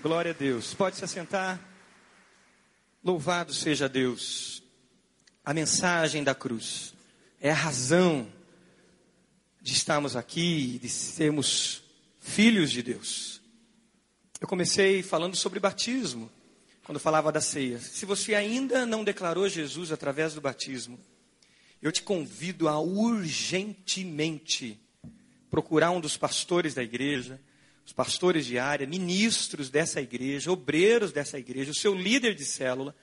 Glória a Deus. Pode se assentar. Louvado seja Deus. A mensagem da cruz é a razão de estarmos aqui, de sermos filhos de Deus. Eu comecei falando sobre batismo, quando falava da ceia. Se você ainda não declarou Jesus através do batismo, eu te convido a urgentemente procurar um dos pastores da igreja, os pastores de área, ministros dessa igreja, obreiros dessa igreja, o seu líder de célula,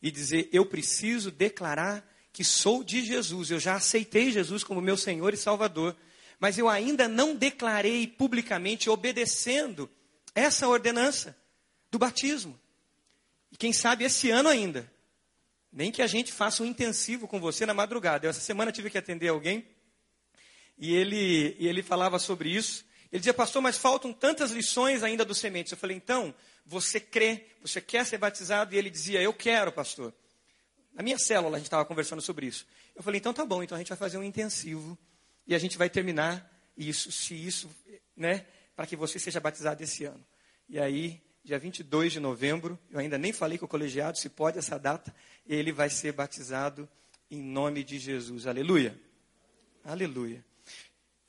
e dizer: Eu preciso declarar que sou de Jesus, eu já aceitei Jesus como meu Senhor e Salvador, mas eu ainda não declarei publicamente obedecendo essa ordenança do batismo. E quem sabe esse ano ainda, nem que a gente faça um intensivo com você na madrugada. Eu, essa semana tive que atender alguém e ele, e ele falava sobre isso. Ele dizia, pastor, mas faltam tantas lições ainda dos sementes. Eu falei, então, você crê, você quer ser batizado? E ele dizia, eu quero, pastor. Na minha célula a gente estava conversando sobre isso. Eu falei, então tá bom, então a gente vai fazer um intensivo e a gente vai terminar isso, se isso, né, para que você seja batizado esse ano. E aí, dia 22 de novembro, eu ainda nem falei com o colegiado se pode essa data, ele vai ser batizado em nome de Jesus. Aleluia. Aleluia.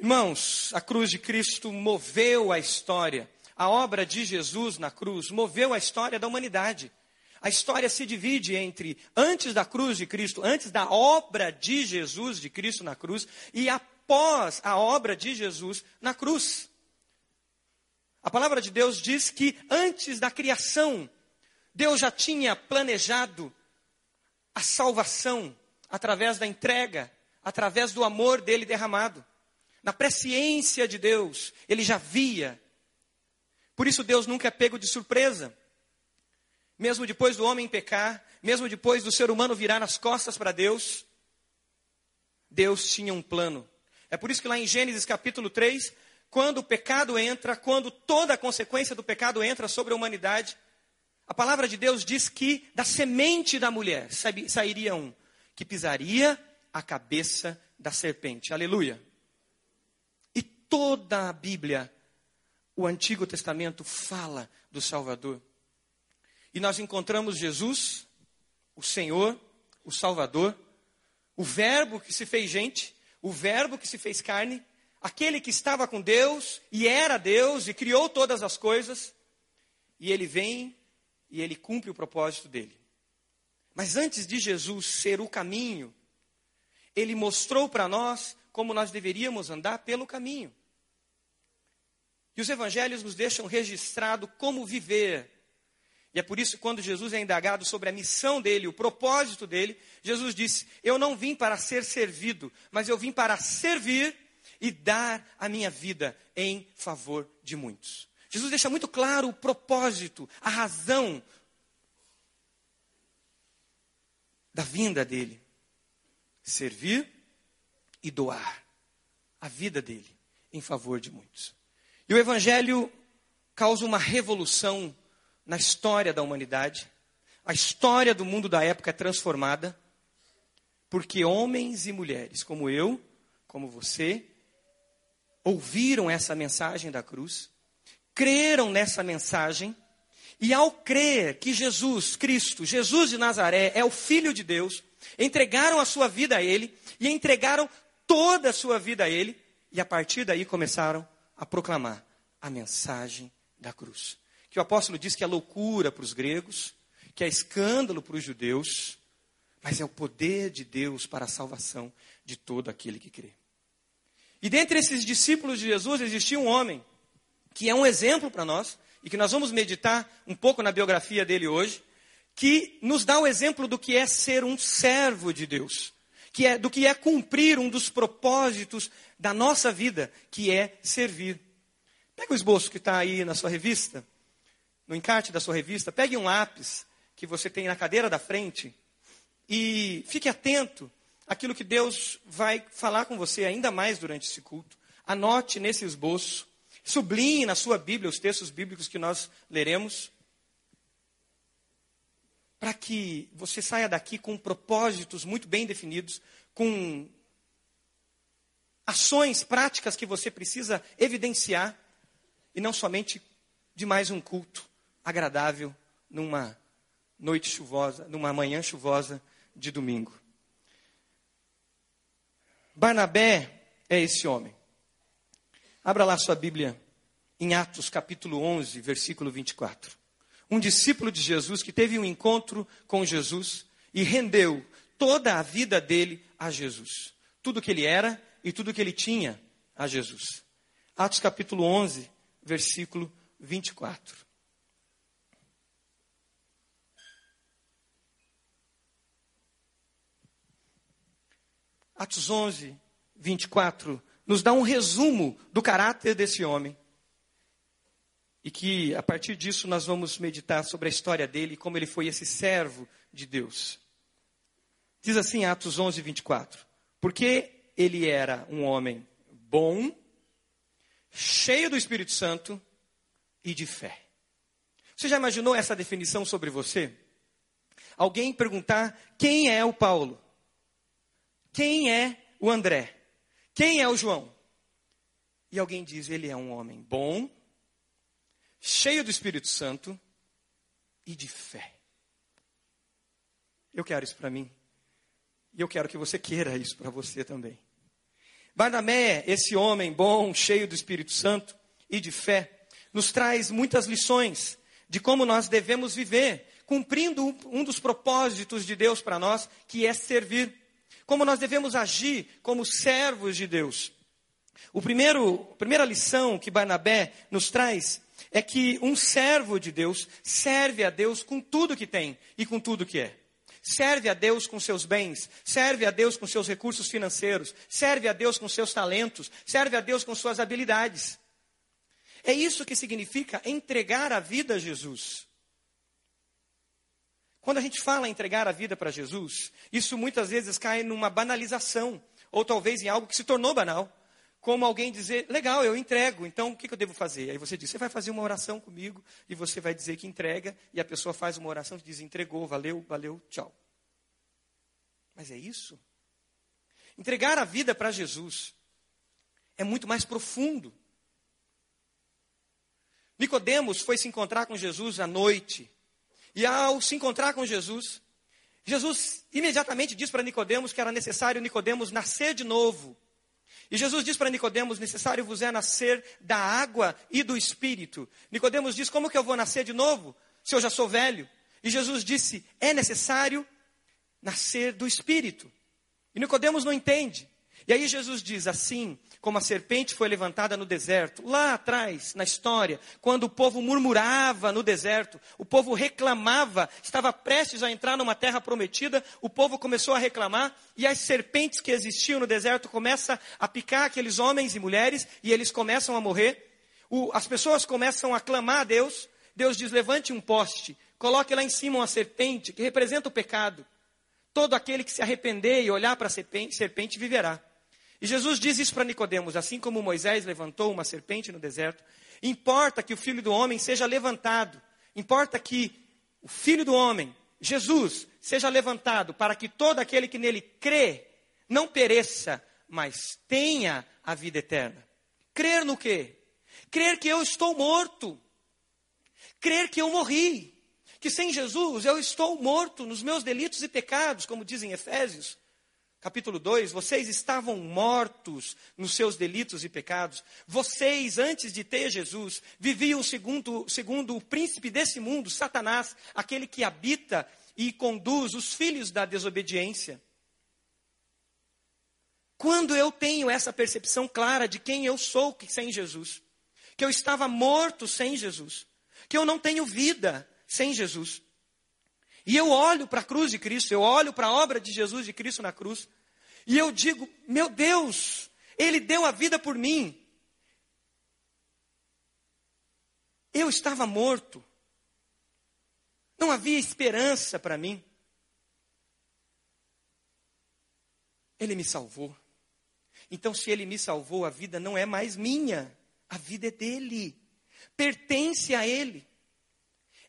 Irmãos, a cruz de Cristo moveu a história. A obra de Jesus na cruz moveu a história da humanidade. A história se divide entre antes da cruz de Cristo, antes da obra de Jesus de Cristo na cruz, e após a obra de Jesus na cruz. A palavra de Deus diz que antes da criação, Deus já tinha planejado a salvação através da entrega, através do amor dele derramado na presciência de Deus, ele já via. Por isso Deus nunca é pego de surpresa. Mesmo depois do homem pecar, mesmo depois do ser humano virar as costas para Deus, Deus tinha um plano. É por isso que lá em Gênesis capítulo 3, quando o pecado entra, quando toda a consequência do pecado entra sobre a humanidade, a palavra de Deus diz que da semente da mulher sairia um que pisaria a cabeça da serpente. Aleluia toda a Bíblia, o Antigo Testamento fala do Salvador. E nós encontramos Jesus, o Senhor, o Salvador, o Verbo que se fez gente, o Verbo que se fez carne, aquele que estava com Deus e era Deus e criou todas as coisas, e ele vem e ele cumpre o propósito dele. Mas antes de Jesus ser o caminho, ele mostrou para nós como nós deveríamos andar pelo caminho. E os evangelhos nos deixam registrado como viver. E é por isso que quando Jesus é indagado sobre a missão dele, o propósito dele, Jesus disse: Eu não vim para ser servido, mas eu vim para servir e dar a minha vida em favor de muitos. Jesus deixa muito claro o propósito, a razão da vinda dele: servir e doar a vida dele em favor de muitos. E o Evangelho causa uma revolução na história da humanidade. A história do mundo da época é transformada, porque homens e mulheres como eu, como você, ouviram essa mensagem da cruz, creram nessa mensagem, e ao crer que Jesus Cristo, Jesus de Nazaré, é o Filho de Deus, entregaram a sua vida a Ele e entregaram toda a sua vida a Ele, e a partir daí começaram a proclamar a mensagem da cruz. Que o apóstolo diz que é loucura para os gregos, que é escândalo para os judeus, mas é o poder de Deus para a salvação de todo aquele que crê. E dentre esses discípulos de Jesus existia um homem que é um exemplo para nós e que nós vamos meditar um pouco na biografia dele hoje, que nos dá o exemplo do que é ser um servo de Deus, que é do que é cumprir um dos propósitos da nossa vida, que é servir. Pega o esboço que está aí na sua revista, no encarte da sua revista, pegue um lápis que você tem na cadeira da frente e fique atento àquilo que Deus vai falar com você ainda mais durante esse culto. Anote nesse esboço, sublinhe na sua Bíblia os textos bíblicos que nós leremos, para que você saia daqui com propósitos muito bem definidos, com ações práticas que você precisa evidenciar e não somente de mais um culto, agradável numa noite chuvosa, numa manhã chuvosa de domingo. Barnabé é esse homem. Abra lá sua Bíblia em Atos capítulo 11, versículo 24. Um discípulo de Jesus que teve um encontro com Jesus e rendeu toda a vida dele a Jesus. Tudo que ele era e tudo que ele tinha a Jesus. Atos capítulo 11, versículo 24. Atos 11, 24, nos dá um resumo do caráter desse homem. E que a partir disso nós vamos meditar sobre a história dele, como ele foi esse servo de Deus. Diz assim Atos 11, 24: Porque ele era um homem bom, cheio do Espírito Santo e de fé. Você já imaginou essa definição sobre você? Alguém perguntar quem é o Paulo? Quem é o André? Quem é o João? E alguém diz: ele é um homem bom, cheio do Espírito Santo e de fé. Eu quero isso para mim. E eu quero que você queira isso para você também. Barnabé, esse homem bom, cheio do Espírito Santo e de fé, nos traz muitas lições de como nós devemos viver, cumprindo um dos propósitos de Deus para nós, que é servir. Como nós devemos agir como servos de Deus. O primeiro, a primeira lição que Barnabé nos traz é que um servo de Deus serve a Deus com tudo que tem e com tudo que é. Serve a Deus com seus bens, serve a Deus com seus recursos financeiros, serve a Deus com seus talentos, serve a Deus com suas habilidades. É isso que significa entregar a vida a Jesus. Quando a gente fala em entregar a vida para Jesus, isso muitas vezes cai numa banalização, ou talvez em algo que se tornou banal. Como alguém dizer, legal, eu entrego, então o que, eu devo fazer? Aí você diz, você vai fazer uma oração comigo e você vai dizer que entrega, e a pessoa faz uma oração e diz, entregou, valeu, valeu, tchau. Mas é isso? Entregar a vida para Jesus é muito mais profundo. Nicodemos foi se encontrar com Jesus à noite. E ao se encontrar com Jesus, Jesus imediatamente diz para Nicodemos que era necessário Nicodemos nascer de novo. E Jesus diz para Nicodemos: necessário vos é nascer da água e do espírito. Nicodemos diz: como que eu vou nascer de novo, se eu já sou velho? E Jesus disse: é necessário nascer do espírito. E Nicodemos não entende. E aí Jesus diz assim: como a serpente foi levantada no deserto, lá atrás, na história, quando o povo murmurava no deserto, o povo reclamava, estava prestes a entrar numa terra prometida, o povo começou a reclamar, e as serpentes que existiam no deserto começam a picar aqueles homens e mulheres, e eles começam a morrer. O, as pessoas começam a clamar a Deus, Deus diz: levante um poste, coloque lá em cima uma serpente que representa o pecado. Todo aquele que se arrepender e olhar para a serpente, serpente viverá. E Jesus diz isso para Nicodemos, assim como Moisés levantou uma serpente no deserto, importa que o filho do homem seja levantado, importa que o filho do homem, Jesus, seja levantado para que todo aquele que nele crê não pereça, mas tenha a vida eterna. Crer no quê? Crer que eu estou morto. Crer que eu morri. Que sem Jesus eu estou morto nos meus delitos e pecados, como dizem Efésios capítulo 2, vocês estavam mortos nos seus delitos e pecados. Vocês, antes de ter Jesus, viviam segundo, segundo o príncipe desse mundo, Satanás, aquele que habita e conduz os filhos da desobediência. Quando eu tenho essa percepção clara de quem eu sou sem Jesus, que eu estava morto sem Jesus, que eu não tenho vida sem Jesus, e eu olho para a cruz de Cristo, eu olho para a obra de Jesus de Cristo na cruz, e eu digo: meu Deus, Ele deu a vida por mim. Eu estava morto, não havia esperança para mim. Ele me salvou. Então, se Ele me salvou, a vida não é mais minha, a vida é dele, pertence a Ele.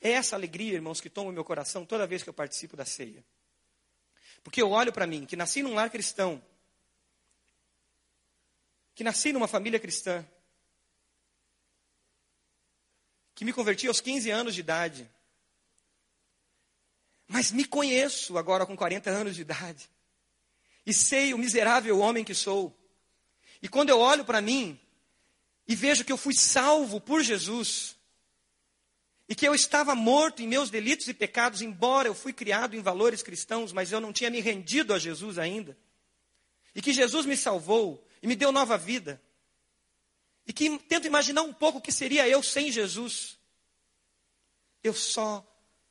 É essa alegria, irmãos, que toma o meu coração toda vez que eu participo da ceia. Porque eu olho para mim, que nasci num lar cristão, que nasci numa família cristã, que me converti aos 15 anos de idade. Mas me conheço agora com 40 anos de idade. E sei o miserável homem que sou. E quando eu olho para mim e vejo que eu fui salvo por Jesus, e que eu estava morto em meus delitos e pecados, embora eu fui criado em valores cristãos, mas eu não tinha me rendido a Jesus ainda. E que Jesus me salvou e me deu nova vida. E que tento imaginar um pouco o que seria eu sem Jesus. Eu só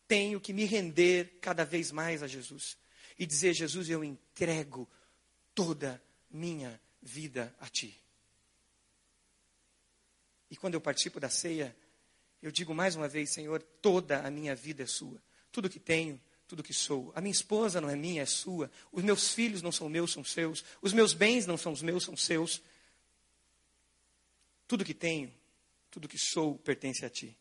tenho que me render cada vez mais a Jesus e dizer: Jesus, eu entrego toda minha vida a Ti. E quando eu participo da ceia, eu digo mais uma vez: Senhor, toda a minha vida é Sua. Tudo que tenho, tudo que sou. A minha esposa não é minha, é sua. Os meus filhos não são meus, são seus. Os meus bens não são os meus, são seus. Tudo que tenho, tudo que sou pertence a Ti.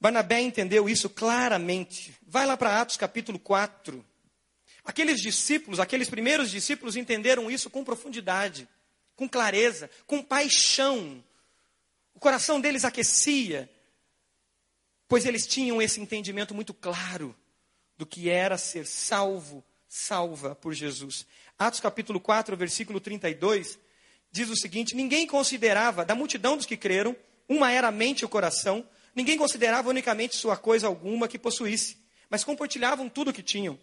Barnabé entendeu isso claramente. Vai lá para Atos capítulo 4. Aqueles discípulos, aqueles primeiros discípulos entenderam isso com profundidade, com clareza, com paixão. O coração deles aquecia, pois eles tinham esse entendimento muito claro do que era ser salvo, salva por Jesus. Atos capítulo 4, versículo 32, diz o seguinte: Ninguém considerava, da multidão dos que creram, uma era a mente e o coração, Ninguém considerava unicamente sua coisa alguma que possuísse, mas compartilhavam tudo o que tinham.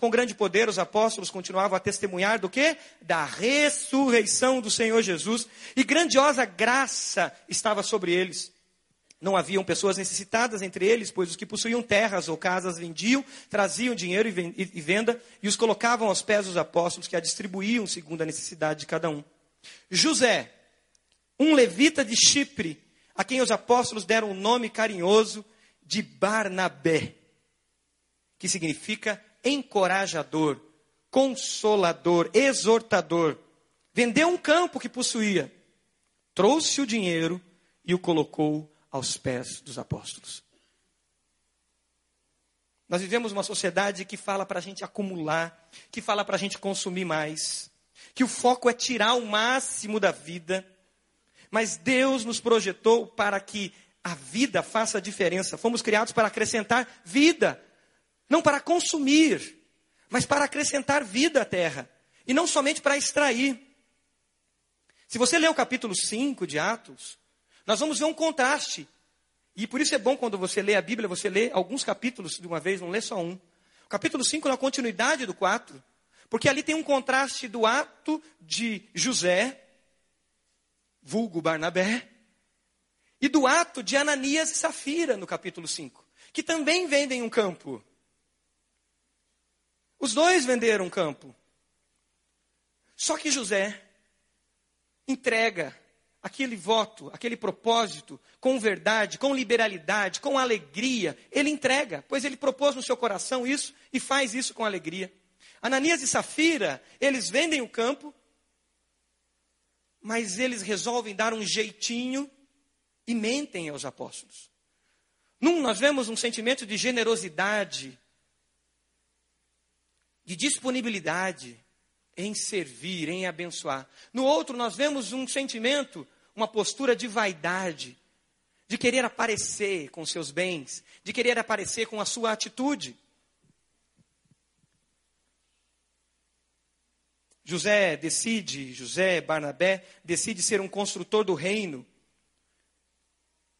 Com grande poder, os apóstolos continuavam a testemunhar do que? Da ressurreição do Senhor Jesus. E grandiosa graça estava sobre eles. Não haviam pessoas necessitadas entre eles, pois os que possuíam terras ou casas vendiam, traziam dinheiro e venda e os colocavam aos pés dos apóstolos, que a distribuíam segundo a necessidade de cada um. José, um levita de Chipre, a quem os apóstolos deram o um nome carinhoso de Barnabé, que significa encorajador, consolador, exortador. Vendeu um campo que possuía, trouxe o dinheiro e o colocou aos pés dos apóstolos. Nós vivemos uma sociedade que fala para a gente acumular, que fala para a gente consumir mais, que o foco é tirar o máximo da vida mas Deus nos projetou para que a vida faça diferença. Fomos criados para acrescentar vida, não para consumir, mas para acrescentar vida à terra, e não somente para extrair. Se você ler o capítulo 5 de Atos, nós vamos ver um contraste. E por isso é bom quando você lê a Bíblia, você lê alguns capítulos de uma vez, não lê só um. O capítulo 5 é continuidade do 4, porque ali tem um contraste do ato de José, vulgo Barnabé, e do ato de Ananias e Safira, no capítulo 5, que também vendem um campo. Os dois venderam um campo. Só que José entrega aquele voto, aquele propósito, com verdade, com liberalidade, com alegria. Ele entrega, pois ele propôs no seu coração isso e faz isso com alegria. Ananias e Safira, eles vendem o campo, mas eles resolvem dar um jeitinho e mentem aos apóstolos. Num, nós vemos um sentimento de generosidade, de disponibilidade em servir, em abençoar. No outro, nós vemos um sentimento, uma postura de vaidade, de querer aparecer com seus bens, de querer aparecer com a sua atitude. José decide, José Barnabé decide ser um construtor do reino,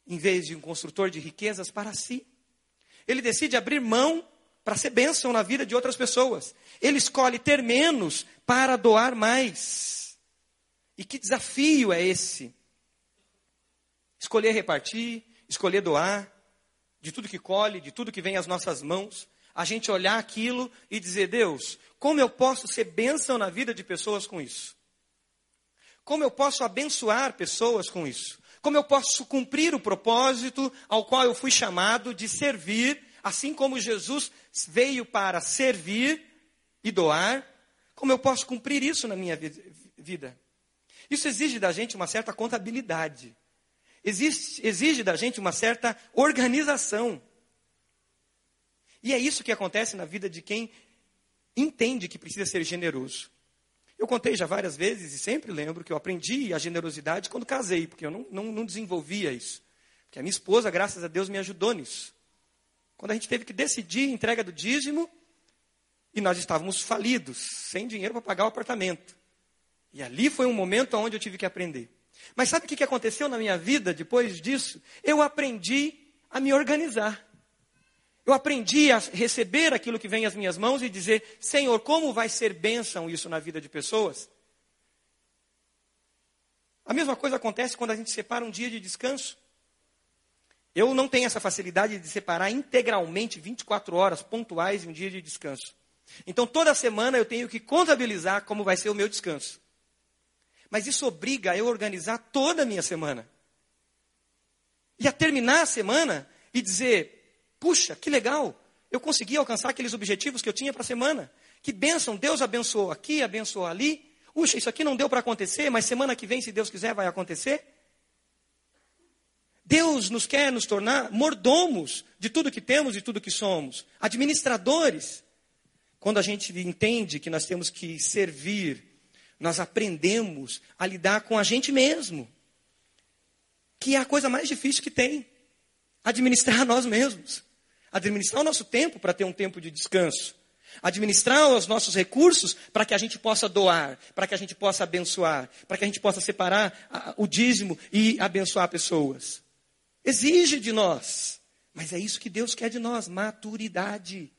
em vez de um construtor de riquezas para si. Ele decide abrir mão para ser bênção na vida de outras pessoas. Ele escolhe ter menos para doar mais. E que desafio é esse? Escolher repartir, escolher doar, de tudo que colhe, de tudo que vem às nossas mãos, a gente olhar aquilo e dizer: Deus, como eu posso ser bênção na vida de pessoas com isso? Como eu posso abençoar pessoas com isso? Como eu posso cumprir o propósito ao qual eu fui chamado de servir, assim como Jesus veio para servir e doar? Como eu posso cumprir isso na minha vida? Isso exige da gente uma certa contabilidade. Existe, exige da gente uma certa organização. E é isso que acontece na vida de quem entende que precisa ser generoso. Eu contei já várias vezes e sempre lembro que eu aprendi a generosidade quando casei, porque eu não, não, não desenvolvia isso. Porque a minha esposa, graças a Deus, me ajudou nisso. Quando a gente teve que decidir a entrega do dízimo, e nós estávamos falidos, sem dinheiro para pagar o apartamento. E ali foi um momento onde eu tive que aprender. Mas sabe o que aconteceu na minha vida depois disso? Eu aprendi a me organizar. Eu aprendi a receber aquilo que vem às minhas mãos e dizer: Senhor, como vai ser bênção isso na vida de pessoas? A mesma coisa acontece quando a gente separa um dia de descanso. Eu não tenho essa facilidade de separar integralmente 24 horas pontuais em um dia de descanso. Então, toda semana eu tenho que contabilizar como vai ser o meu descanso. Mas isso obriga eu organizar toda a minha semana. E a terminar a semana e dizer: puxa, que legal, eu consegui alcançar aqueles objetivos que eu tinha para a semana. Que bênção, Deus abençoou aqui, abençoou ali. Puxa, isso aqui não deu para acontecer, mas semana que vem, se Deus quiser, vai acontecer. Deus nos quer nos tornar mordomos de tudo que temos e tudo que somos, administradores. Quando a gente entende que nós temos que servir, nós aprendemos a lidar com a gente mesmo, que é a coisa mais difícil que tem administrar nós mesmos, administrar o nosso tempo para ter um tempo de descanso, administrar os nossos recursos para que a gente possa doar, para que a gente possa abençoar, para que a gente possa separar o dízimo e abençoar pessoas. Exige de nós. Mas é isso que Deus quer de nós: maturidade.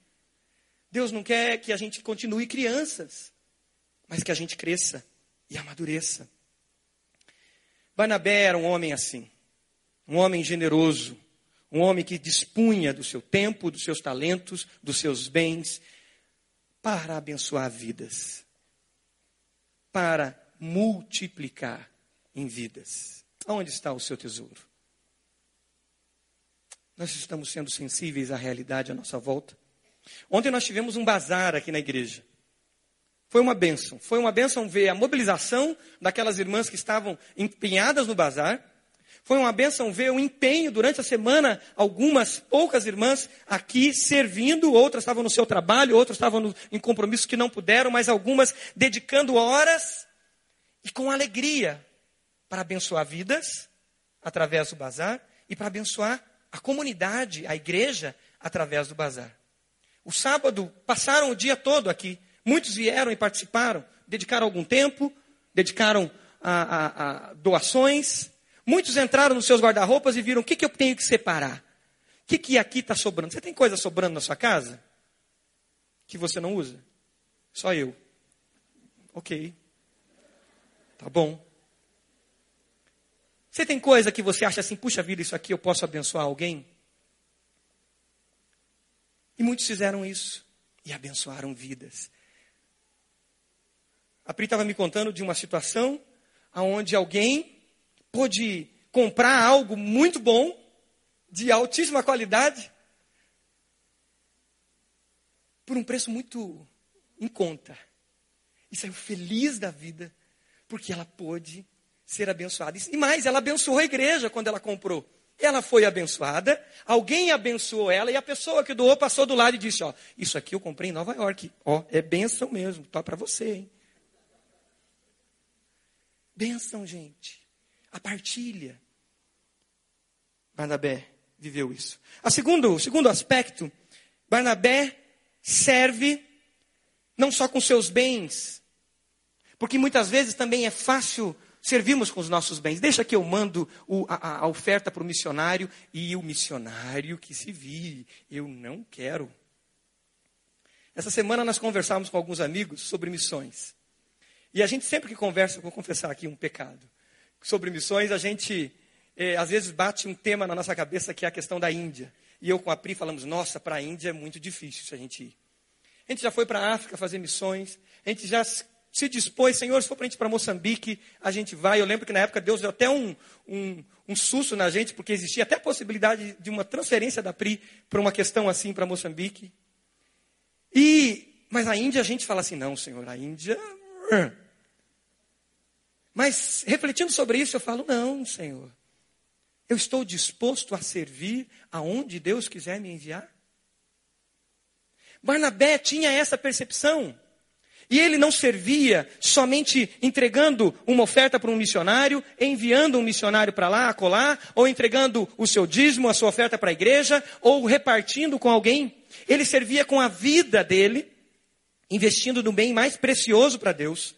Deus não quer que a gente continue crianças, mas que a gente cresça e amadureça. Barnabé era um homem assim, um homem generoso, um homem que dispunha do seu tempo, dos seus talentos, dos seus bens, para abençoar vidas, para multiplicar em vidas. Onde está o seu tesouro? Nós estamos sendo sensíveis à realidade à nossa volta. Ontem nós tivemos um bazar aqui na igreja. Foi uma benção. Foi uma benção ver a mobilização daquelas irmãs que estavam empenhadas no bazar. Foi uma benção ver o empenho durante a semana, algumas poucas irmãs aqui servindo, outras estavam no seu trabalho, outras estavam no, em compromissos que não puderam, mas algumas dedicando horas e com alegria para abençoar vidas através do bazar e para abençoar a comunidade, a igreja, através do bazar. O sábado passaram o dia todo aqui. Muitos vieram e participaram, dedicaram algum tempo, dedicaram a, a, a doações. Muitos entraram nos seus guarda-roupas e viram o que, que eu tenho que separar. O que, que aqui está sobrando? Você tem coisa sobrando na sua casa? Que você não usa? Só eu. Ok. Tá bom. Você tem coisa que você acha assim, puxa vida, isso aqui eu posso abençoar alguém? E muitos fizeram isso e abençoaram vidas. A Pri estava me contando de uma situação onde alguém pôde comprar algo muito bom, de altíssima qualidade, por um preço muito em conta. E saiu feliz da vida, porque ela pôde ser abençoada. E mais, ela abençoou a igreja quando ela comprou. Ela foi abençoada, alguém abençoou ela e a pessoa que doou passou do lado e disse: Ó, isso aqui eu comprei em Nova York. Ó, é benção mesmo, tá para você, hein? Benção, gente. A partilha. Barnabé viveu isso. A segundo, o segundo aspecto, Barnabé serve não só com seus bens, porque muitas vezes também é fácil servimos com os nossos bens. Deixa que eu mando o, a, a oferta para o missionário e o missionário que se vire. Eu não quero. Essa semana nós conversávamos com alguns amigos sobre missões. E a gente sempre que conversa, vou confessar aqui um pecado, sobre missões, a gente é, às vezes bate um tema na nossa cabeça que é a questão da Índia. E eu com a Pri falamos, nossa, para a Índia é muito difícil se a gente ir. A gente já foi para a África fazer missões, a gente já se dispôs, Senhor, se for para a gente para Moçambique, a gente vai. Eu lembro que na época Deus deu até um, um, um susto na gente, porque existia até a possibilidade de uma transferência da PRI para uma questão assim para Moçambique. E, mas a Índia a gente fala assim, não, Senhor, a Índia. Mas refletindo sobre isso, eu falo, não, Senhor. Eu estou disposto a servir aonde Deus quiser me enviar. Barnabé tinha essa percepção. E ele não servia somente entregando uma oferta para um missionário, enviando um missionário para lá, acolá, ou entregando o seu dízimo, a sua oferta para a igreja, ou repartindo com alguém. Ele servia com a vida dele, investindo no bem mais precioso para Deus.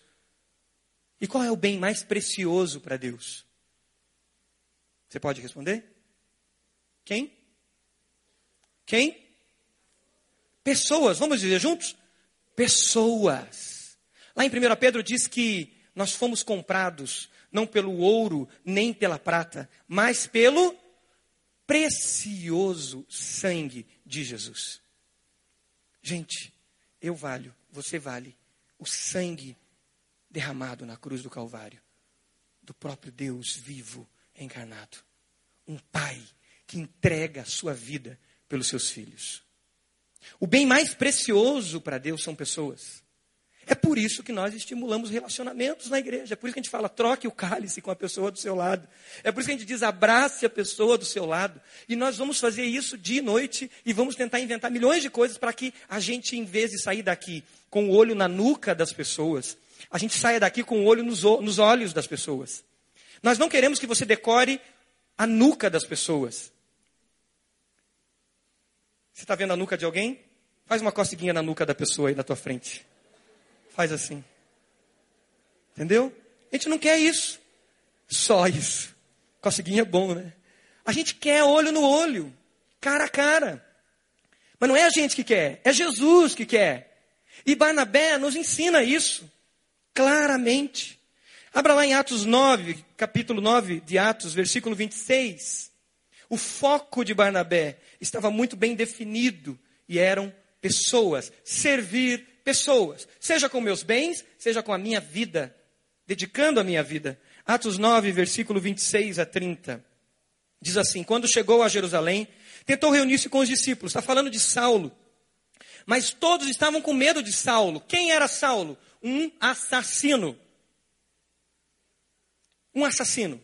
E qual é o bem mais precioso para Deus? Você pode responder? Quem? Quem? Pessoas, vamos dizer juntos? Pessoas. Lá em 1 Pedro diz que nós fomos comprados não pelo ouro nem pela prata, mas pelo precioso sangue de Jesus. Gente, eu valho, você vale o sangue derramado na cruz do Calvário do próprio Deus vivo encarnado. Um pai que entrega a sua vida pelos seus filhos. O bem mais precioso para Deus são pessoas. É por isso que nós estimulamos relacionamentos na igreja. É por isso que a gente fala, troque o cálice com a pessoa do seu lado. É por isso que a gente diz, abrace a pessoa do seu lado. E nós vamos fazer isso dia e noite e vamos tentar inventar milhões de coisas para que a gente, em vez de sair daqui com o olho na nuca das pessoas, a gente saia daqui com o olho nos, nos olhos das pessoas. Nós não queremos que você decore a nuca das pessoas. Você está vendo a nuca de alguém? Faz uma coceguinha na nuca da pessoa aí na tua frente. Faz assim. Entendeu? A gente não quer isso. Só isso. Coceguinha é bom, né? A gente quer olho no olho, cara a cara. Mas não é a gente que quer, é Jesus que quer. E Barnabé nos ensina isso claramente. Abra lá em Atos 9, capítulo 9 de Atos, versículo 26. O foco de Barnabé estava muito bem definido e eram pessoas, servir pessoas, seja com meus bens, seja com a minha vida, dedicando a minha vida. Atos 9, versículo 26 a 30. Diz assim: Quando chegou a Jerusalém, tentou reunir-se com os discípulos. Está falando de Saulo. Mas todos estavam com medo de Saulo. Quem era Saulo? Um assassino um assassino,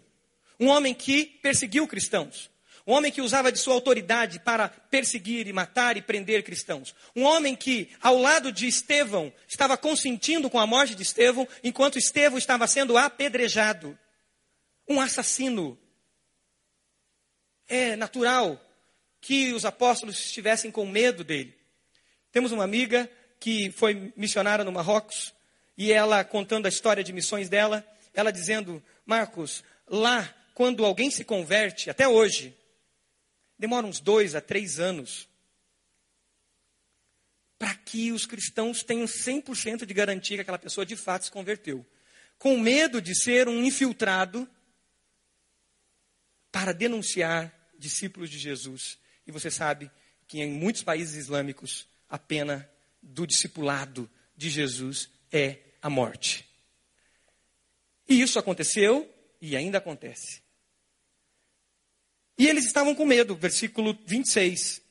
um homem que perseguiu cristãos, um homem que usava de sua autoridade para perseguir e matar e prender cristãos, um homem que, ao lado de Estevão, estava consentindo com a morte de Estevão, enquanto Estevão estava sendo apedrejado, um assassino. É natural que os apóstolos estivessem com medo dele. Temos uma amiga que foi missionária no Marrocos e ela contando a história de missões dela, ela dizendo: Marcos, lá, quando alguém se converte, até hoje, demora uns dois a três anos para que os cristãos tenham 100% de garantia que aquela pessoa de fato se converteu. Com medo de ser um infiltrado para denunciar discípulos de Jesus. E você sabe que em muitos países islâmicos a pena do discipulado de Jesus é a morte. E isso aconteceu e ainda acontece. E eles estavam com medo, versículo 26.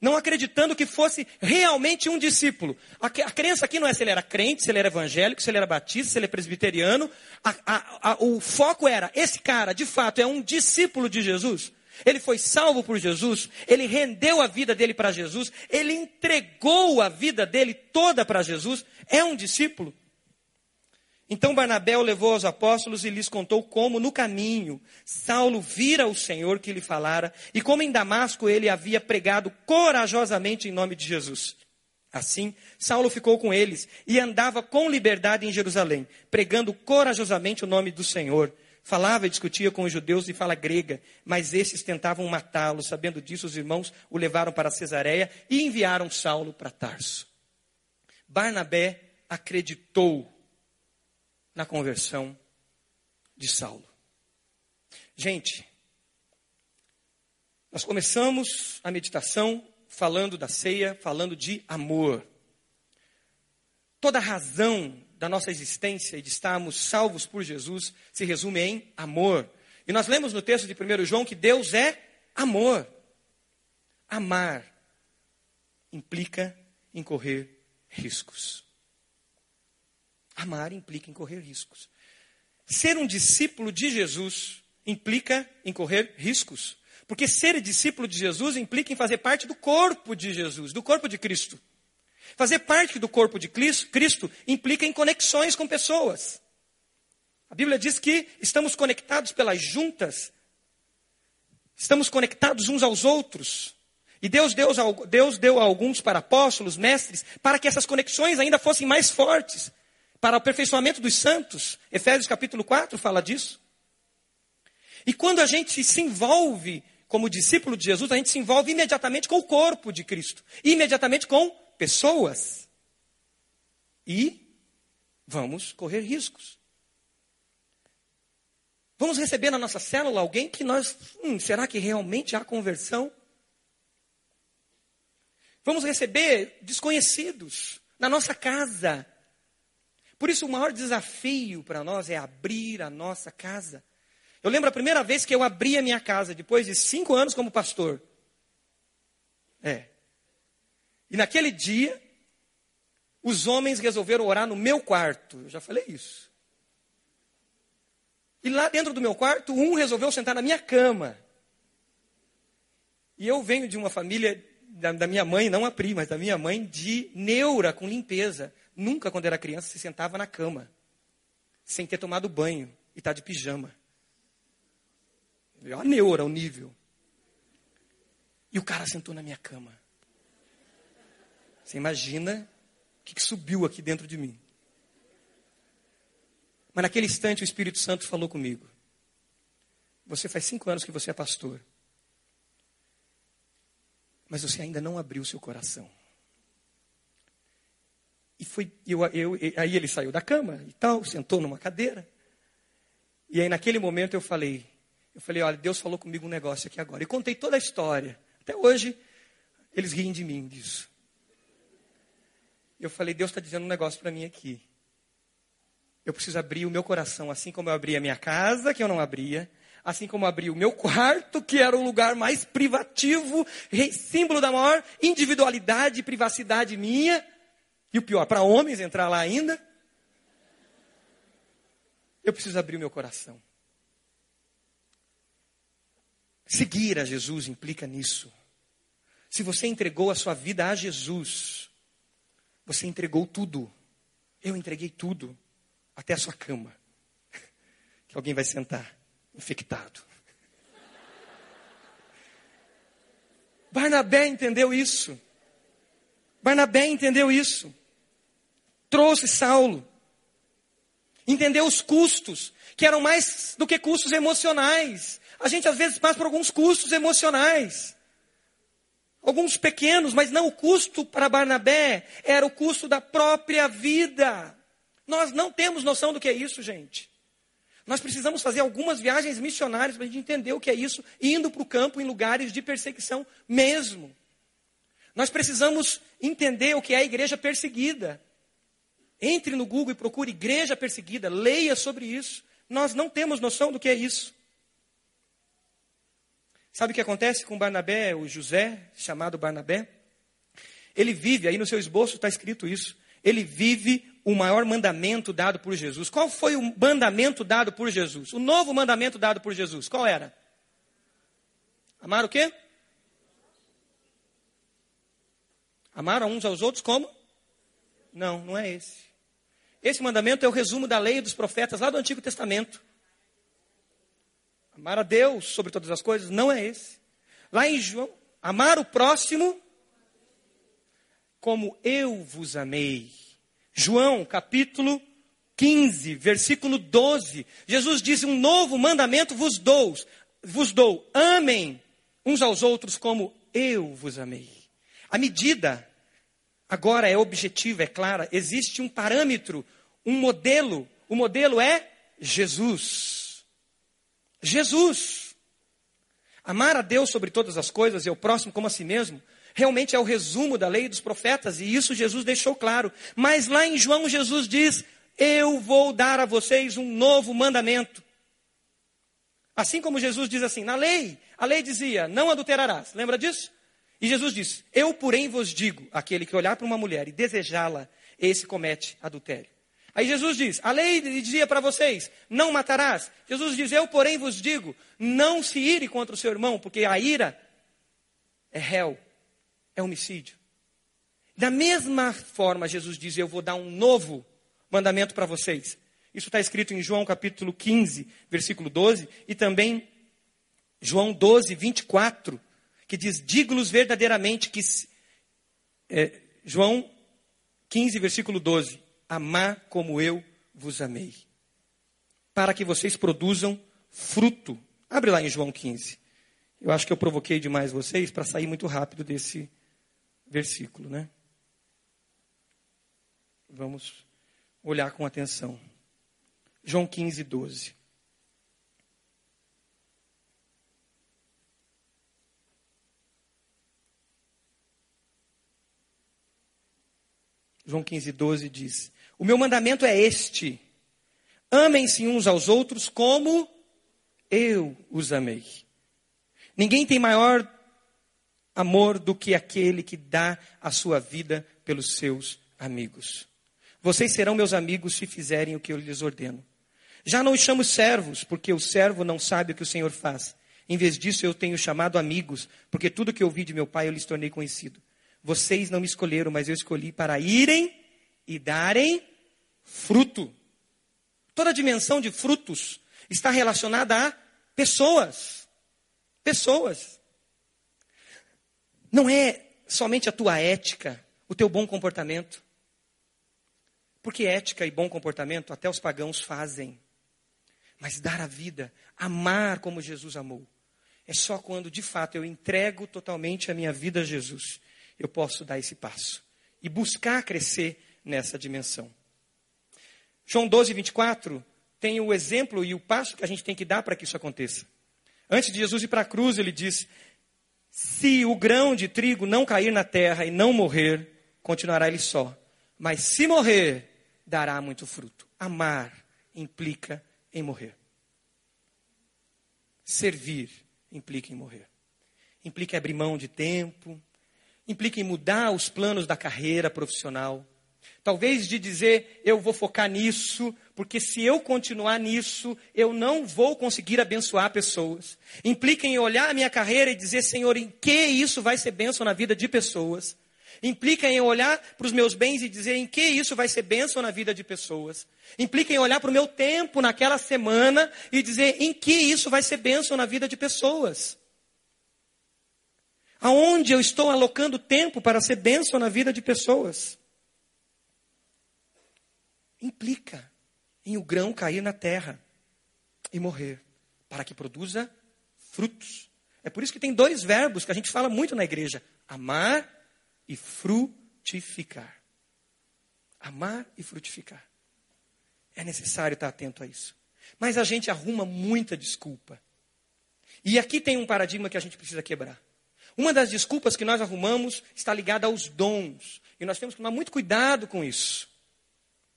Não acreditando que fosse realmente um discípulo. A, a crença aqui não é se ele era crente, se ele era evangélico, se ele era batista, se ele é presbiteriano. A, a, o foco era: esse cara, de fato, é um discípulo de Jesus. Ele foi salvo por Jesus, ele rendeu a vida dele para Jesus, ele entregou a vida dele toda para Jesus, é um discípulo. Então Barnabé o levou aos apóstolos e lhes contou como, no caminho, Saulo vira o Senhor que lhe falara e como em Damasco ele havia pregado corajosamente em nome de Jesus. Assim, Saulo ficou com eles e andava com liberdade em Jerusalém, pregando corajosamente o nome do Senhor. Falava e discutia com os judeus de fala grega, mas esses tentavam matá-lo. Sabendo disso, os irmãos o levaram para Cesareia e enviaram Saulo para Tarso. Barnabé acreditou na conversão de Saulo. Gente, nós começamos a meditação falando da ceia, falando de amor. Toda a razão da nossa existência e de estarmos salvos por Jesus se resume em amor. E nós lemos no texto de 1 João que Deus é amor. Amar implica em correr riscos. Amar implica em correr riscos. Ser um discípulo de Jesus implica em correr riscos. Porque ser discípulo de Jesus implica em fazer parte do corpo de Jesus, do corpo de Cristo. Fazer parte do corpo de Cristo implica em conexões com pessoas. A Bíblia diz que estamos conectados pelas juntas, estamos conectados uns aos outros. E Deus deu, Deus deu a alguns para apóstolos, mestres, para que essas conexões ainda fossem mais fortes, para o aperfeiçoamento dos santos. Efésios capítulo 4 fala disso. E quando a gente se envolve como discípulo de Jesus, a gente se envolve imediatamente com o corpo de Cristo, imediatamente com pessoas. E vamos correr riscos. Vamos receber na nossa célula alguém que nós, hum, será que realmente há conversão? Vamos receber desconhecidos na nossa casa. Por isso, o maior desafio para nós é abrir a nossa casa. Eu lembro a primeira vez que eu abri a minha casa, depois de cinco anos como pastor. É. E naquele dia, os homens resolveram orar no meu quarto. Eu já falei isso. E lá dentro do meu quarto, um resolveu sentar na minha cama. E eu venho de uma família da, da, minha mãe, não a prima, mas da minha mãe, de neura com limpeza. Nunca, quando era criança, se sentava na cama, sem ter tomado banho e tá de pijama. A neura, o nível. E o cara sentou na minha cama. Você imagina o que, que subiu aqui dentro de mim. Mas naquele instante o Espírito Santo falou comigo. Você faz cinco anos que você é pastor. Mas você ainda não abriu seu coração. E foi, eu, eu, aí ele saiu da cama e tal, sentou numa cadeira. E aí naquele momento eu falei, eu falei, olha, Deus falou comigo um negócio aqui agora. E contei toda a história. Até hoje, eles riem de mim disso. Eu falei, Deus está dizendo um negócio para mim aqui. Eu preciso abrir o meu coração, assim como eu abri a minha casa, que eu não abria, assim como abri o meu quarto, que era o lugar mais privativo, símbolo da maior individualidade e privacidade minha, e o pior, para homens entrar lá ainda. Eu preciso abrir o meu coração. Seguir a Jesus implica nisso. Se você entregou a sua vida a Jesus, você entregou tudo. Eu entreguei tudo até a sua cama. Que alguém vai sentar infectado. Barnabé entendeu isso. Barnabé entendeu isso. Trouxe Saulo. Entendeu os custos, que eram mais do que custos emocionais. A gente às vezes passa por alguns custos emocionais. Alguns pequenos, mas não o custo para Barnabé era o custo da própria vida. Nós não temos noção do que é isso, gente. Nós precisamos fazer algumas viagens missionárias para a gente entender o que é isso, indo para o campo em lugares de perseguição mesmo. Nós precisamos entender o que é a igreja perseguida. Entre no Google e procure igreja perseguida, leia sobre isso. Nós não temos noção do que é isso. Sabe o que acontece com Barnabé, o José, chamado Barnabé? Ele vive, aí no seu esboço está escrito isso, ele vive o maior mandamento dado por Jesus. Qual foi o mandamento dado por Jesus? O novo mandamento dado por Jesus, qual era? Amar o quê? Amar uns aos outros como? Não, não é esse. Esse mandamento é o resumo da lei dos profetas lá do Antigo Testamento. Amar a Deus sobre todas as coisas não é esse. Lá em João, amar o próximo como eu vos amei. João capítulo 15, versículo 12. Jesus diz: Um novo mandamento vos dou, vos dou. Amem uns aos outros como eu vos amei. A medida agora é objetiva, é clara. Existe um parâmetro, um modelo. O modelo é Jesus. Jesus. Amar a Deus sobre todas as coisas e ao próximo como a si mesmo realmente é o resumo da lei dos profetas, e isso Jesus deixou claro. Mas lá em João, Jesus diz: Eu vou dar a vocês um novo mandamento. Assim como Jesus diz assim, na lei, a lei dizia: Não adulterarás. Lembra disso? E Jesus diz: Eu, porém, vos digo: aquele que olhar para uma mulher e desejá-la, esse comete adultério. Aí Jesus diz: A lei dizia para vocês: Não matarás. Jesus diz: Eu, porém, vos digo: Não se ire contra o seu irmão, porque a ira é réu é homicídio. Da mesma forma, Jesus diz: Eu vou dar um novo mandamento para vocês. Isso está escrito em João capítulo 15, versículo 12, e também João 12, 24, que diz: Digo-los verdadeiramente que. É, João 15, versículo 12: Amar como eu vos amei, para que vocês produzam fruto. Abre lá em João 15. Eu acho que eu provoquei demais vocês para sair muito rápido desse versículo, né? Vamos olhar com atenção. João 15, 12. João 15, 12 diz: O meu mandamento é este: amem-se uns aos outros como eu os amei. Ninguém tem maior amor do que aquele que dá a sua vida pelos seus amigos. Vocês serão meus amigos se fizerem o que eu lhes ordeno. Já não os chamo servos, porque o servo não sabe o que o Senhor faz. Em vez disso, eu tenho chamado amigos, porque tudo que ouvi de meu pai eu lhes tornei conhecido. Vocês não me escolheram, mas eu escolhi para irem e darem fruto. Toda a dimensão de frutos está relacionada a pessoas. Pessoas. Não é somente a tua ética, o teu bom comportamento. Porque ética e bom comportamento até os pagãos fazem. Mas dar a vida, amar como Jesus amou, é só quando de fato eu entrego totalmente a minha vida a Jesus, eu posso dar esse passo e buscar crescer nessa dimensão. João 12, 24 tem o exemplo e o passo que a gente tem que dar para que isso aconteça. Antes de Jesus ir para a cruz, ele diz: Se o grão de trigo não cair na terra e não morrer, continuará ele só. Mas se morrer, dará muito fruto. Amar implica em morrer. Servir implica em morrer. Implica abrir mão de tempo, implica em mudar os planos da carreira profissional. Talvez de dizer, eu vou focar nisso, porque se eu continuar nisso, eu não vou conseguir abençoar pessoas. Implica em olhar a minha carreira e dizer, Senhor, em que isso vai ser bênção na vida de pessoas? Implica em olhar para os meus bens e dizer em que isso vai ser bênção na vida de pessoas. Implica em olhar para o meu tempo naquela semana e dizer em que isso vai ser bênção na vida de pessoas. Aonde eu estou alocando tempo para ser bênção na vida de pessoas? Implica em o grão cair na terra e morrer, para que produza frutos. É por isso que tem dois verbos que a gente fala muito na igreja: amar e frutificar. Amar e frutificar. É necessário estar atento a isso. Mas a gente arruma muita desculpa. E aqui tem um paradigma que a gente precisa quebrar. Uma das desculpas que nós arrumamos está ligada aos dons. E nós temos que tomar muito cuidado com isso.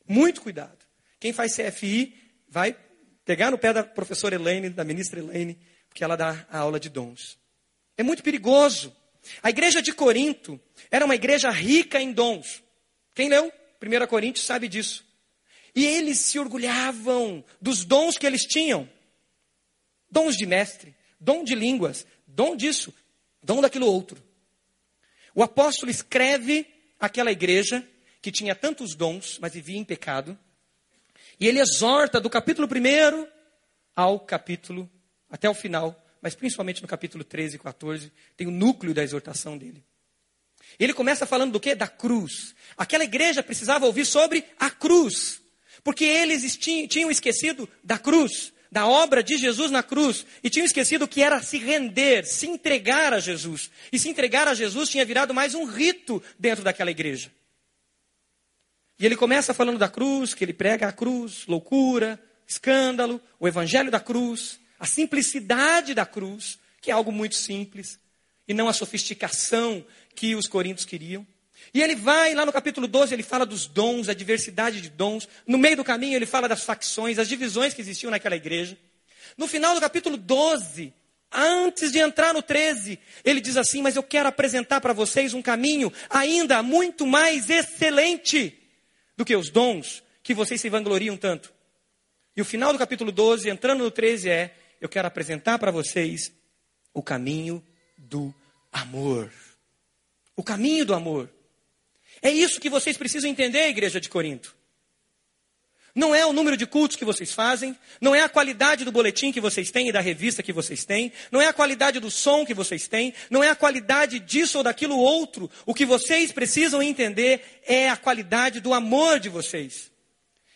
Muito cuidado. Quem faz CFI vai pegar no pé da professora Elaine, da ministra Elaine, porque ela dá a aula de dons. É muito perigoso. A igreja de Corinto era uma igreja rica em dons. Quem leu 1 Coríntios sabe disso. E eles se orgulhavam dos dons que eles tinham. Dons de mestre, dom de línguas, dom disso, dom daquilo outro. O apóstolo escreve aquela igreja que tinha tantos dons, mas vivia em pecado. E ele exorta do capítulo 1 ao capítulo, até o final, mas principalmente no capítulo 13 e 14, tem o núcleo da exortação dele. Ele começa falando do que? Da cruz. Aquela igreja precisava ouvir sobre a cruz. Porque eles tinham esquecido da cruz, da obra de Jesus na cruz, e tinham esquecido que era se render, se entregar a Jesus. E se entregar a Jesus tinha virado mais um rito dentro daquela igreja. E ele começa falando da cruz, que ele prega a cruz, loucura, escândalo, o evangelho da cruz, a simplicidade da cruz, que é algo muito simples, e não a sofisticação que os coríntios queriam. E ele vai, lá no capítulo 12, ele fala dos dons, a diversidade de dons. No meio do caminho, ele fala das facções, as divisões que existiam naquela igreja. No final do capítulo 12, antes de entrar no 13, ele diz assim: Mas eu quero apresentar para vocês um caminho ainda muito mais excelente do que os dons que vocês se vangloriam tanto. E o final do capítulo 12, entrando no 13, é: Eu quero apresentar para vocês o caminho do amor. O caminho do amor. É isso que vocês precisam entender, igreja de Corinto. Não é o número de cultos que vocês fazem, não é a qualidade do boletim que vocês têm e da revista que vocês têm, não é a qualidade do som que vocês têm, não é a qualidade disso ou daquilo outro. O que vocês precisam entender é a qualidade do amor de vocês.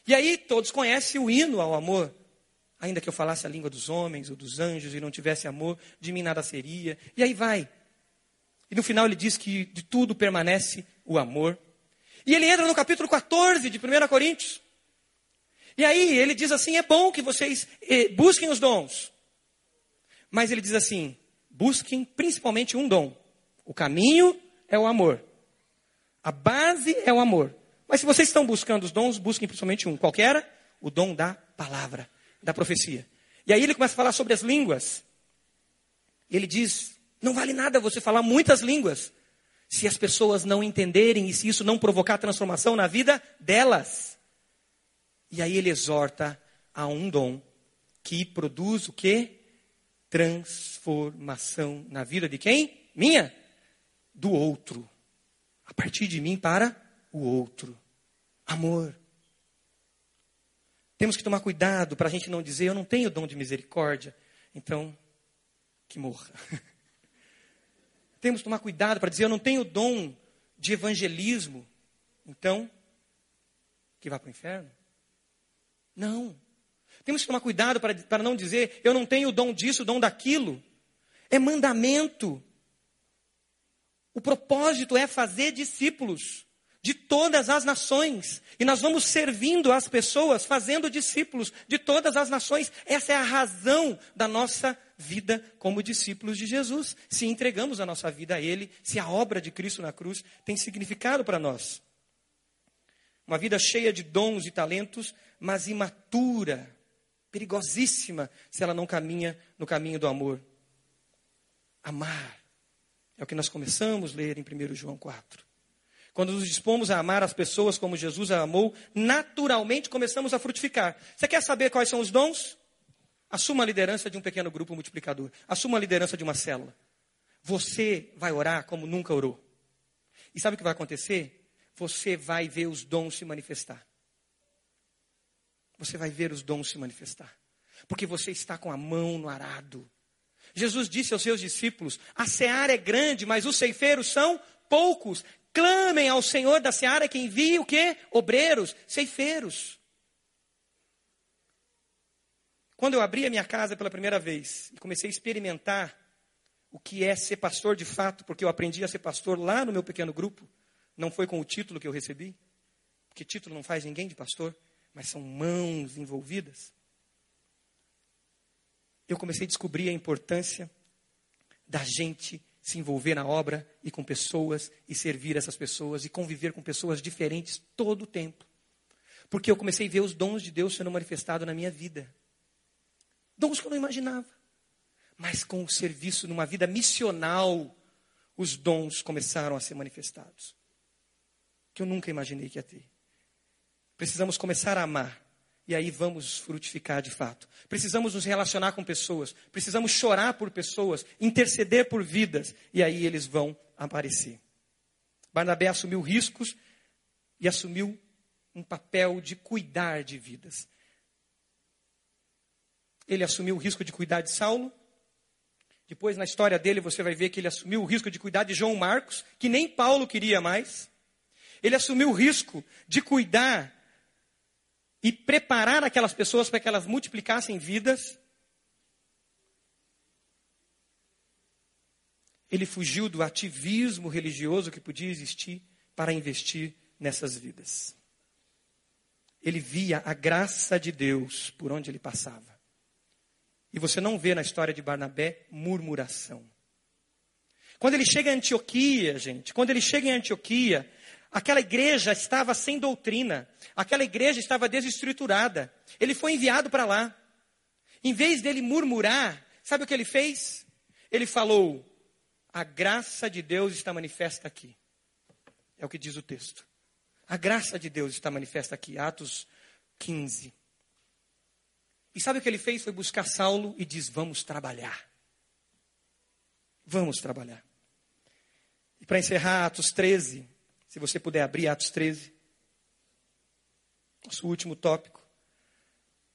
E aí todos conhecem o hino ao amor. Ainda que eu falasse a língua dos homens ou dos anjos e não tivesse amor, de mim nada seria. E aí vai. E no final ele diz que de tudo permanece o amor. E ele entra no capítulo 14 de 1 Coríntios. E aí ele diz assim: é bom que vocês eh, busquem os dons. Mas ele diz assim: busquem principalmente um dom. O caminho é o amor. A base é o amor. Mas se vocês estão buscando os dons, busquem principalmente um. Qual era? O dom da palavra, da profecia. E aí ele começa a falar sobre as línguas. Ele diz: não vale nada você falar muitas línguas se as pessoas não entenderem e se isso não provocar transformação na vida delas. E aí ele exorta a um dom que produz o quê? Transformação na vida de quem? Minha? Do outro. A partir de mim para o outro. Amor. Temos que tomar cuidado para a gente não dizer, eu não tenho dom de misericórdia, então que morra. Temos que tomar cuidado para dizer, eu não tenho dom de evangelismo, então que vá para o inferno. Não. Temos que tomar cuidado para, para não dizer, eu não tenho dom disso, dom daquilo. É mandamento. O propósito é fazer discípulos de todas as nações. E nós vamos servindo as pessoas, fazendo discípulos de todas as nações. Essa é a razão da nossa vida como discípulos de Jesus. Se entregamos a nossa vida a Ele, se a obra de Cristo na cruz tem significado para nós. Uma vida cheia de dons e talentos, mas imatura, perigosíssima, se ela não caminha no caminho do amor. Amar. É o que nós começamos a ler em 1 João 4. Quando nos dispomos a amar as pessoas como Jesus a amou, naturalmente começamos a frutificar. Você quer saber quais são os dons? Assuma a liderança de um pequeno grupo multiplicador. Assuma a liderança de uma célula. Você vai orar como nunca orou. E sabe o que vai acontecer? você vai ver os dons se manifestar. Você vai ver os dons se manifestar. Porque você está com a mão no arado. Jesus disse aos seus discípulos: A seara é grande, mas os ceifeiros são poucos. Clamem ao Senhor da seara que envie o quê? Obreiros, ceifeiros. Quando eu abri a minha casa pela primeira vez e comecei a experimentar o que é ser pastor de fato, porque eu aprendi a ser pastor lá no meu pequeno grupo, não foi com o título que eu recebi, porque título não faz ninguém de pastor, mas são mãos envolvidas. Eu comecei a descobrir a importância da gente se envolver na obra e com pessoas e servir essas pessoas e conviver com pessoas diferentes todo o tempo. Porque eu comecei a ver os dons de Deus sendo manifestados na minha vida. Dons que eu não imaginava. Mas com o serviço numa vida missional, os dons começaram a ser manifestados que eu nunca imaginei que ia ter. Precisamos começar a amar. E aí vamos frutificar de fato. Precisamos nos relacionar com pessoas. Precisamos chorar por pessoas. Interceder por vidas. E aí eles vão aparecer. Barnabé assumiu riscos e assumiu um papel de cuidar de vidas. Ele assumiu o risco de cuidar de Saulo. Depois, na história dele, você vai ver que ele assumiu o risco de cuidar de João Marcos, que nem Paulo queria mais. Ele assumiu o risco de cuidar e preparar aquelas pessoas para que elas multiplicassem vidas. Ele fugiu do ativismo religioso que podia existir para investir nessas vidas. Ele via a graça de Deus por onde ele passava. E você não vê na história de Barnabé murmuração. Quando ele chega em Antioquia, gente, quando ele chega em Antioquia, Aquela igreja estava sem doutrina, aquela igreja estava desestruturada. Ele foi enviado para lá. Em vez dele murmurar, sabe o que ele fez? Ele falou: A graça de Deus está manifesta aqui. É o que diz o texto. A graça de Deus está manifesta aqui, Atos 15. E sabe o que ele fez? Foi buscar Saulo e diz: Vamos trabalhar. Vamos trabalhar. E para encerrar, Atos 13, Se você puder abrir Atos 13. Nosso último tópico.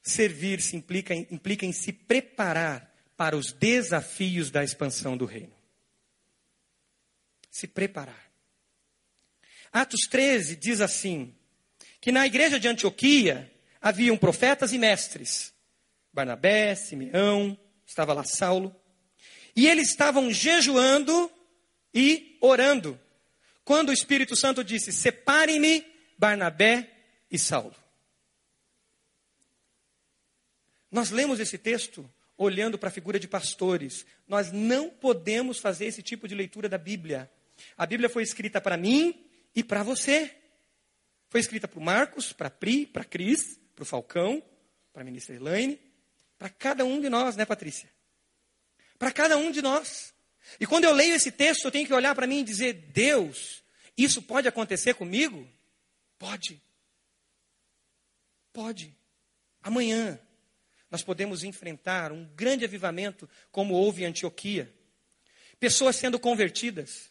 Servir-se implica, implica em se preparar para os desafios da expansão do reino. Se preparar. Atos 13 diz assim: que na igreja de Antioquia haviam profetas e mestres. Barnabé, Simeão, estava lá Saulo. E eles estavam jejuando e orando. Quando o Espírito Santo disse: Separem-me Barnabé e Saulo. Nós lemos esse texto olhando para a figura de pastores. Nós não podemos fazer esse tipo de leitura da Bíblia. A Bíblia foi escrita para mim e para você. Foi escrita para o Marcos, para Pri, para Cris, para o Falcão, para a ministra Elaine, para cada um de nós, né, Patrícia? Para cada um de nós. E quando eu leio esse texto, eu tenho que olhar para mim e dizer: Deus, isso pode acontecer comigo? Pode. Pode. Amanhã nós podemos enfrentar um grande avivamento como houve em Antioquia. Pessoas sendo convertidas.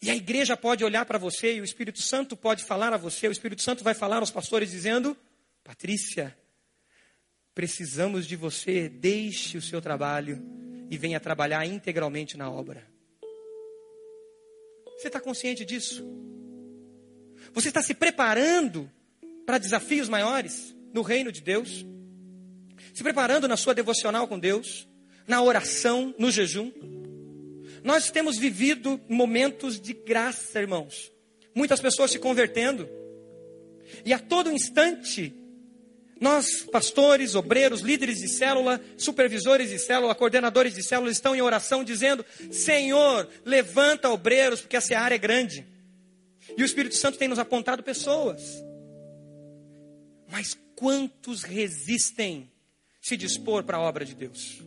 E a igreja pode olhar para você e o Espírito Santo pode falar a você, o Espírito Santo vai falar aos pastores dizendo: Patrícia, precisamos de você, deixe o seu trabalho e venha trabalhar integralmente na obra. Você está consciente disso? Você está se preparando para desafios maiores no reino de Deus? Se preparando na sua devocional com Deus, na oração, no jejum? Nós temos vivido momentos de graça, irmãos. Muitas pessoas se convertendo. E a todo instante nós, pastores, obreiros, líderes de célula, supervisores de célula, coordenadores de célula, estão em oração dizendo: Senhor, levanta obreiros, porque essa área é grande. E o Espírito Santo tem nos apontado pessoas. Mas quantos resistem se dispor para a obra de Deus?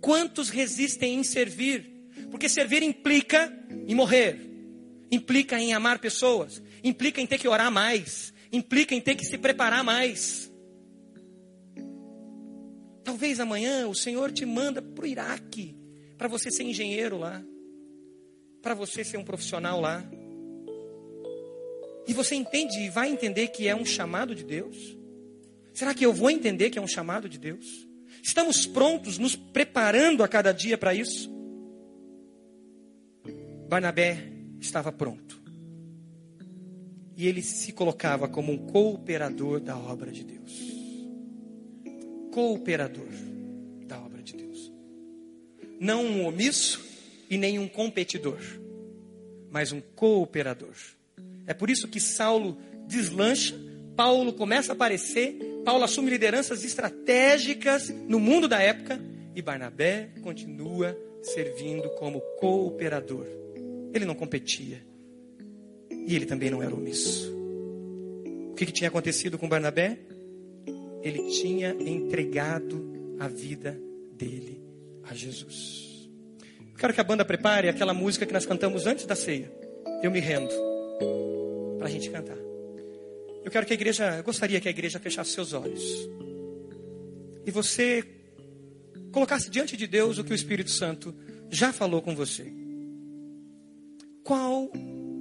Quantos resistem em servir? Porque servir implica em morrer, implica em amar pessoas, implica em ter que orar mais, implica em ter que se preparar mais. Talvez amanhã o Senhor te manda para o Iraque, para você ser engenheiro lá, para você ser um profissional lá. E você entende e vai entender que é um chamado de Deus? Será que eu vou entender que é um chamado de Deus? Estamos prontos, nos preparando a cada dia para isso? Barnabé estava pronto. E ele se colocava como um cooperador da obra de Deus cooperador da obra de Deus. Não um omisso e nem um competidor, mas um cooperador. É por isso que Saulo deslancha, Paulo começa a aparecer, Paulo assume lideranças estratégicas no mundo da época e Barnabé continua servindo como cooperador. Ele não competia e ele também não era omisso. O que, que tinha acontecido com Barnabé? Ele tinha entregado a vida dele a Jesus. Eu quero que a banda prepare aquela música que nós cantamos antes da ceia. Eu me rendo. Para a gente cantar. Eu quero que a igreja, eu gostaria que a igreja fechasse seus olhos. E você colocasse diante de Deus o que o Espírito Santo já falou com você. Qual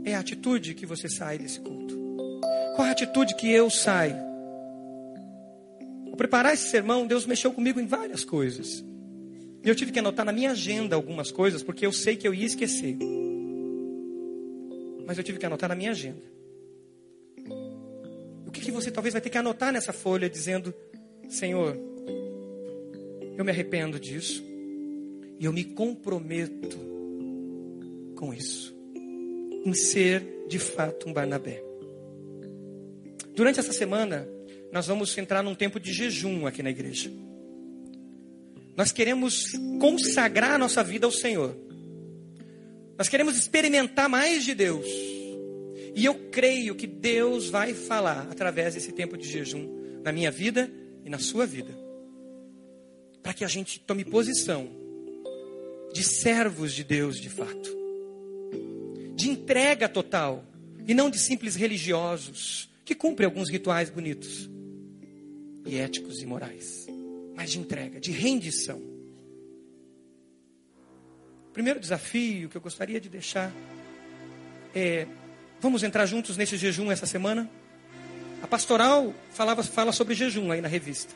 é a atitude que você sai desse culto? Qual é a atitude que eu saio? Ao preparar esse sermão, Deus mexeu comigo em várias coisas. E eu tive que anotar na minha agenda algumas coisas, porque eu sei que eu ia esquecer. Mas eu tive que anotar na minha agenda. O que, que você talvez vai ter que anotar nessa folha, dizendo: Senhor, eu me arrependo disso e eu me comprometo com isso, em ser de fato um Barnabé. Durante essa semana, nós vamos entrar num tempo de jejum aqui na igreja. Nós queremos consagrar a nossa vida ao Senhor. Nós queremos experimentar mais de Deus. E eu creio que Deus vai falar através desse tempo de jejum na minha vida e na sua vida. Para que a gente tome posição de servos de Deus de fato. De entrega total e não de simples religiosos que cumprem alguns rituais bonitos e éticos e morais, mas de entrega, de rendição. O primeiro desafio que eu gostaria de deixar é Vamos entrar juntos nesse jejum essa semana? A pastoral falava, fala sobre jejum aí na revista.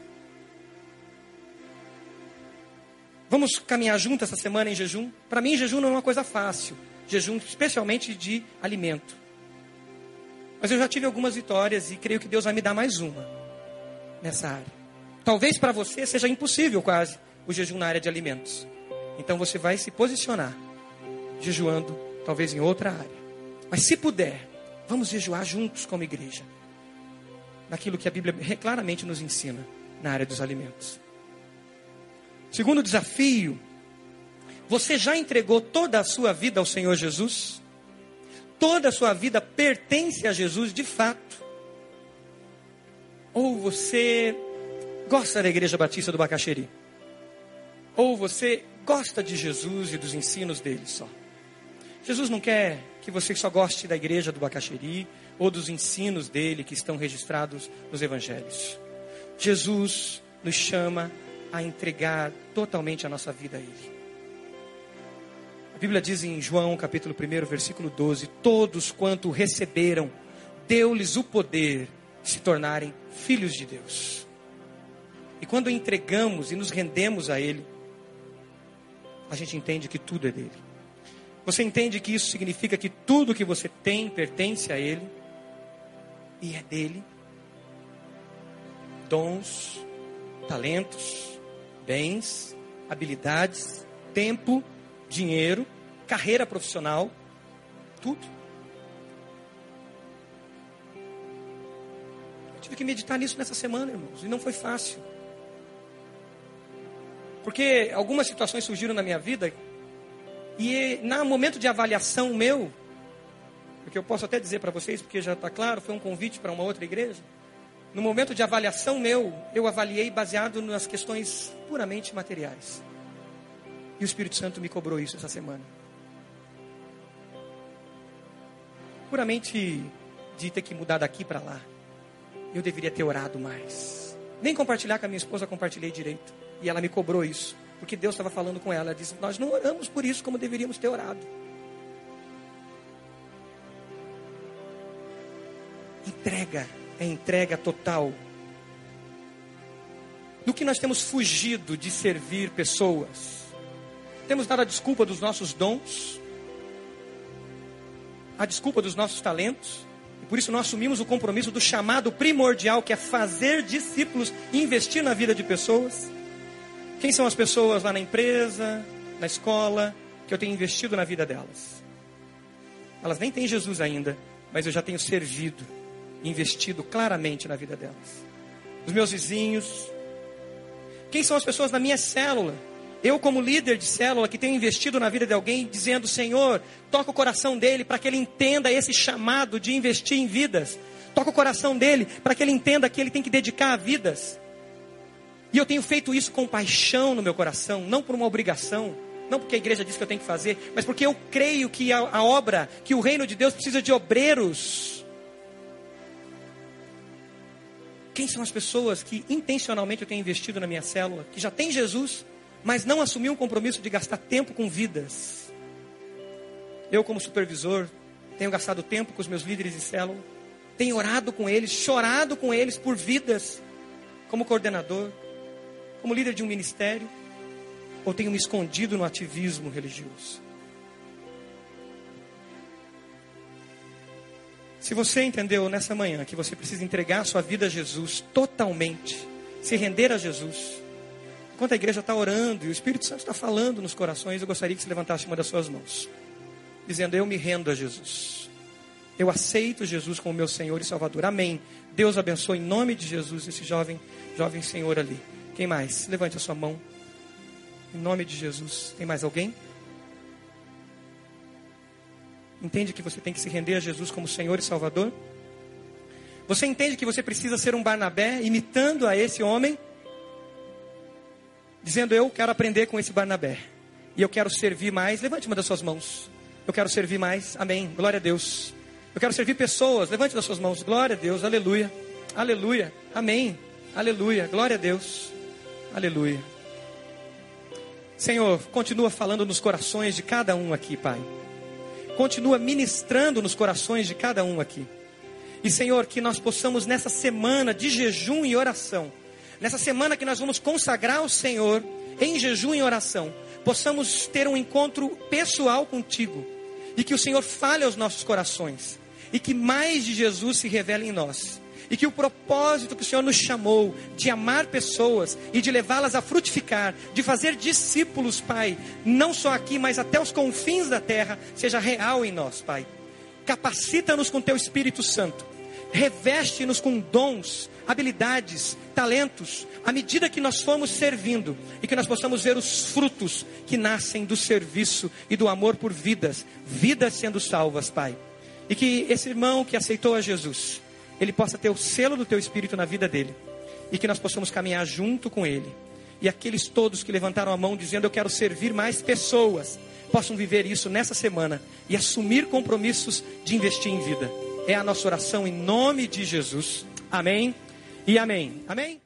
Vamos caminhar juntos essa semana em jejum? Para mim, jejum não é uma coisa fácil. Jejum, especialmente de alimento. Mas eu já tive algumas vitórias e creio que Deus vai me dar mais uma nessa área. Talvez para você seja impossível quase o jejum na área de alimentos. Então você vai se posicionar jejuando, talvez em outra área. Mas se puder, vamos jejuar juntos como igreja. Naquilo que a Bíblia claramente nos ensina na área dos alimentos. Segundo desafio, você já entregou toda a sua vida ao Senhor Jesus? Toda a sua vida pertence a Jesus de fato? Ou você gosta da Igreja Batista do Bacaxeri? Ou você gosta de Jesus e dos ensinos dele só? Jesus não quer que você só goste da igreja do Bacaxeri ou dos ensinos dele que estão registrados nos evangelhos. Jesus nos chama a entregar totalmente a nossa vida a ele. A Bíblia diz em João, capítulo 1, versículo 12: Todos quanto receberam, deu-lhes o poder de se tornarem filhos de Deus. E quando entregamos e nos rendemos a Ele, a gente entende que tudo é dele. Você entende que isso significa que tudo que você tem pertence a Ele e é dele? Dons, talentos, bens, habilidades, tempo, dinheiro, carreira profissional, tudo. Tive que meditar nisso nessa semana, irmãos, e não foi fácil. Porque algumas situações surgiram na minha vida e no momento de avaliação meu, porque eu posso até dizer para vocês, porque já está claro, foi um convite para uma outra igreja. No momento de avaliação meu, eu avaliei baseado nas questões puramente materiais. E o Espírito Santo me cobrou isso essa semana. Puramente de ter que mudar daqui para lá. Eu deveria ter orado mais. Nem compartilhar com a minha esposa, compartilhei direito. E ela me cobrou isso. Porque Deus estava falando com ela. Ela disse: Nós não oramos por isso como deveríamos ter orado. Entrega é entrega total. Do que nós temos fugido de servir pessoas? Temos dado a desculpa dos nossos dons, a desculpa dos nossos talentos, por isso nós assumimos o compromisso do chamado primordial, que é fazer discípulos e investir na vida de pessoas. Quem são as pessoas lá na empresa, na escola, que eu tenho investido na vida delas? Elas nem têm Jesus ainda, mas eu já tenho servido, investido claramente na vida delas. Os meus vizinhos. Quem são as pessoas na minha célula? Eu, como líder de célula, que tenho investido na vida de alguém, dizendo: Senhor, toca o coração dele para que ele entenda esse chamado de investir em vidas. Toca o coração dele para que ele entenda que ele tem que dedicar a vidas. E eu tenho feito isso com paixão no meu coração, não por uma obrigação, não porque a igreja diz que eu tenho que fazer, mas porque eu creio que a, a obra, que o reino de Deus precisa de obreiros. Quem são as pessoas que intencionalmente eu tenho investido na minha célula, que já tem Jesus, mas não assumiu um compromisso de gastar tempo com vidas? Eu, como supervisor, tenho gastado tempo com os meus líderes de célula, tenho orado com eles, chorado com eles por vidas, como coordenador como líder de um ministério, ou tenho me escondido no ativismo religioso? Se você entendeu nessa manhã que você precisa entregar sua vida a Jesus totalmente, se render a Jesus, enquanto a igreja está orando e o Espírito Santo está falando nos corações, eu gostaria que você levantasse uma das suas mãos, dizendo: Eu me rendo a Jesus. Eu aceito Jesus como meu Senhor e Salvador. Amém. Deus abençoe em nome de Jesus esse jovem, jovem Senhor ali. Quem mais? Levante a sua mão. Em nome de Jesus. Tem mais alguém? Entende que você tem que se render a Jesus como Senhor e Salvador? Você entende que você precisa ser um Barnabé imitando a esse homem? Dizendo, eu quero aprender com esse Barnabé. E eu quero servir mais. Levante uma das suas mãos. Eu quero servir mais. Amém. Glória a Deus. Eu quero servir pessoas. Levante das suas mãos. Glória a Deus. Aleluia. Aleluia. Amém. Aleluia. Glória a Deus. Aleluia. Senhor, continua falando nos corações de cada um aqui, Pai. continua ministrando nos corações de cada um aqui. E Senhor, que nós possamos nessa semana de jejum e oração, nessa semana que nós vamos consagrar o Senhor em jejum e oração, possamos ter um encontro pessoal contigo e que o Senhor fale aos nossos corações e que mais de Jesus se revele em nós. E que o propósito que o Senhor nos chamou de amar pessoas e de levá-las a frutificar, de fazer discípulos, Pai, não só aqui, mas até os confins da terra, seja real em nós, Pai. Capacita-nos com Teu Espírito Santo, reveste-nos com dons, habilidades, talentos, à medida que nós fomos servindo e que nós possamos ver os frutos que nascem do serviço e do amor por vidas, vidas sendo salvas, Pai. E que esse irmão que aceitou a Jesus, ele possa ter o selo do teu espírito na vida dele. E que nós possamos caminhar junto com ele. E aqueles todos que levantaram a mão dizendo eu quero servir mais pessoas, possam viver isso nessa semana e assumir compromissos de investir em vida. É a nossa oração em nome de Jesus. Amém e amém. Amém.